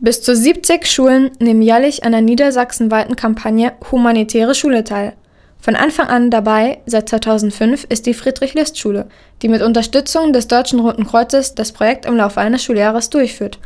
Bis zu 70 Schulen nehmen jährlich an der niedersachsenweiten Kampagne Humanitäre Schule teil. Von Anfang an dabei, seit 2005, ist die Friedrich-List-Schule, die mit Unterstützung des Deutschen Roten Kreuzes das Projekt im Laufe eines Schuljahres durchführt.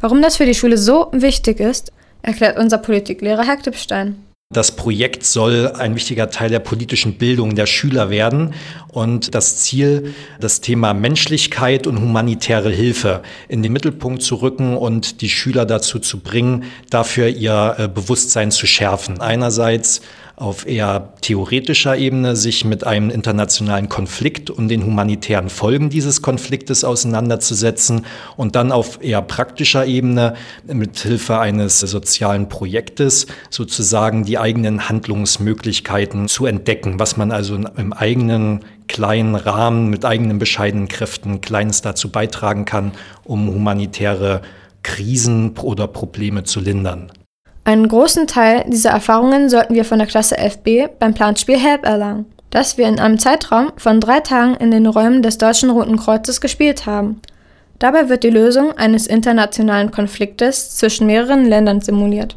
Warum das für die Schule so wichtig ist, erklärt unser Politiklehrer Herr Klippstein. Das Projekt soll ein wichtiger Teil der politischen Bildung der Schüler werden und das Ziel, das Thema Menschlichkeit und humanitäre Hilfe in den Mittelpunkt zu rücken und die Schüler dazu zu bringen, dafür ihr äh, Bewusstsein zu schärfen. Einerseits auf eher theoretischer Ebene sich mit einem internationalen Konflikt und den humanitären Folgen dieses Konfliktes auseinanderzusetzen und dann auf eher praktischer Ebene mit Hilfe eines sozialen Projektes sozusagen die eigenen Handlungsmöglichkeiten zu entdecken, was man also im eigenen kleinen Rahmen mit eigenen bescheidenen Kräften Kleines dazu beitragen kann, um humanitäre Krisen oder Probleme zu lindern. Einen großen Teil dieser Erfahrungen sollten wir von der Klasse 11b beim Planspiel Help erlangen, das wir in einem Zeitraum von drei Tagen in den Räumen des Deutschen Roten Kreuzes gespielt haben. Dabei wird die Lösung eines internationalen Konfliktes zwischen mehreren Ländern simuliert.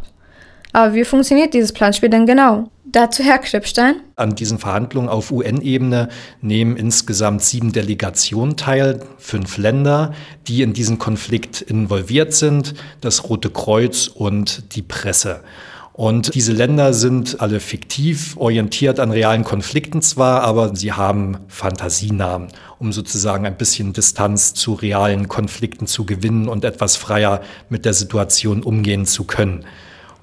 Aber wie funktioniert dieses Planspiel denn genau? Dazu Herr Klippstein. An diesen Verhandlungen auf UN-Ebene nehmen insgesamt sieben Delegationen teil, fünf Länder, die in diesen Konflikt involviert sind, das Rote Kreuz und die Presse. Und diese Länder sind alle fiktiv, orientiert an realen Konflikten zwar, aber sie haben Fantasienamen, um sozusagen ein bisschen Distanz zu realen Konflikten zu gewinnen und etwas freier mit der Situation umgehen zu können.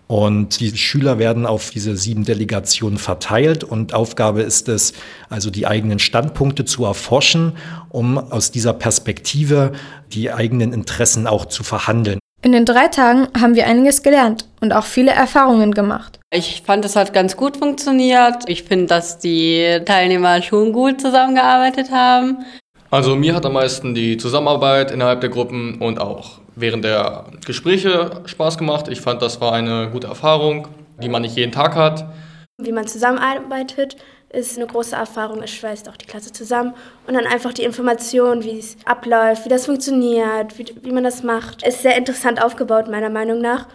Und die Schüler werden auf diese sieben Delegationen verteilt und Aufgabe ist es, also die eigenen Standpunkte zu erforschen, um aus dieser Perspektive die eigenen Interessen auch zu verhandeln. In den drei Tagen haben wir einiges gelernt und auch viele Erfahrungen gemacht. Ich fand, es hat ganz gut funktioniert. Ich finde, dass die Teilnehmer schon gut zusammengearbeitet haben. Also mir hat am meisten die Zusammenarbeit innerhalb der Gruppen und auch während der Gespräche Spaß gemacht. Ich fand, das war eine gute Erfahrung, die man nicht jeden Tag hat. Wie man zusammenarbeitet, ist eine große Erfahrung. Es schweißt auch die Klasse zusammen. Und dann einfach die Information, wie es abläuft, wie das funktioniert, wie, wie man das macht, ist sehr interessant aufgebaut, meiner Meinung nach.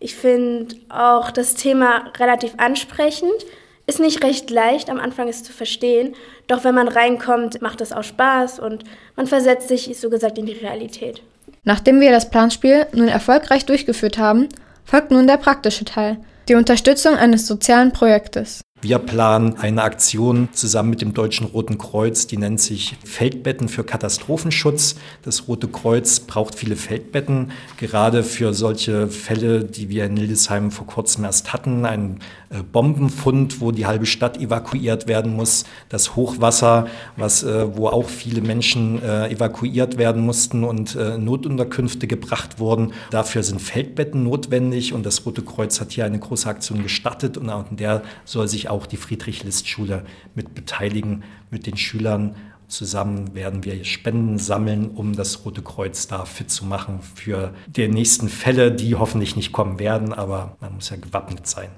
Ich finde auch das Thema relativ ansprechend. Ist nicht recht leicht, am Anfang es zu verstehen. Doch wenn man reinkommt, macht es auch Spaß und man versetzt sich, so gesagt, in die Realität. Nachdem wir das Planspiel nun erfolgreich durchgeführt haben, folgt nun der praktische Teil, die Unterstützung eines sozialen Projektes. Wir planen eine Aktion zusammen mit dem Deutschen Roten Kreuz, die nennt sich Feldbetten für Katastrophenschutz. Das Rote Kreuz braucht viele Feldbetten, gerade für solche Fälle, die wir in Hildesheim vor kurzem erst hatten. Ein äh, Bombenfund, wo die halbe Stadt evakuiert werden muss. Das Hochwasser, was, äh, wo auch viele Menschen äh, evakuiert werden mussten und Notunterkünfte gebracht wurden. Dafür sind Feldbetten notwendig und das Rote Kreuz hat hier eine große Aktion gestartet und auch in der soll sich auch die Friedrich-List-Schule mit beteiligen, mit den Schülern. Zusammen werden wir Spenden sammeln, um das Rote Kreuz da fit zu machen für die nächsten Fälle, die hoffentlich nicht kommen werden, aber man muss ja gewappnet sein.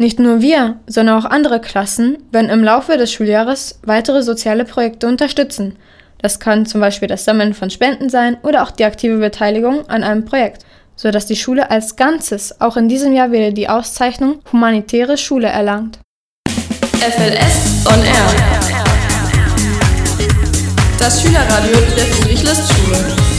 Nicht nur wir, sondern auch andere Klassen werden im Laufe des Schuljahres weitere soziale Projekte unterstützen. Das kann zum Beispiel das Sammeln von Spenden sein oder auch die aktive Beteiligung an einem Projekt, sodass die Schule als Ganzes auch in diesem Jahr wieder die Auszeichnung Humanitäre Schule erlangt. FLS on Air. Das Schülerradio der Friedrich-List-Schule.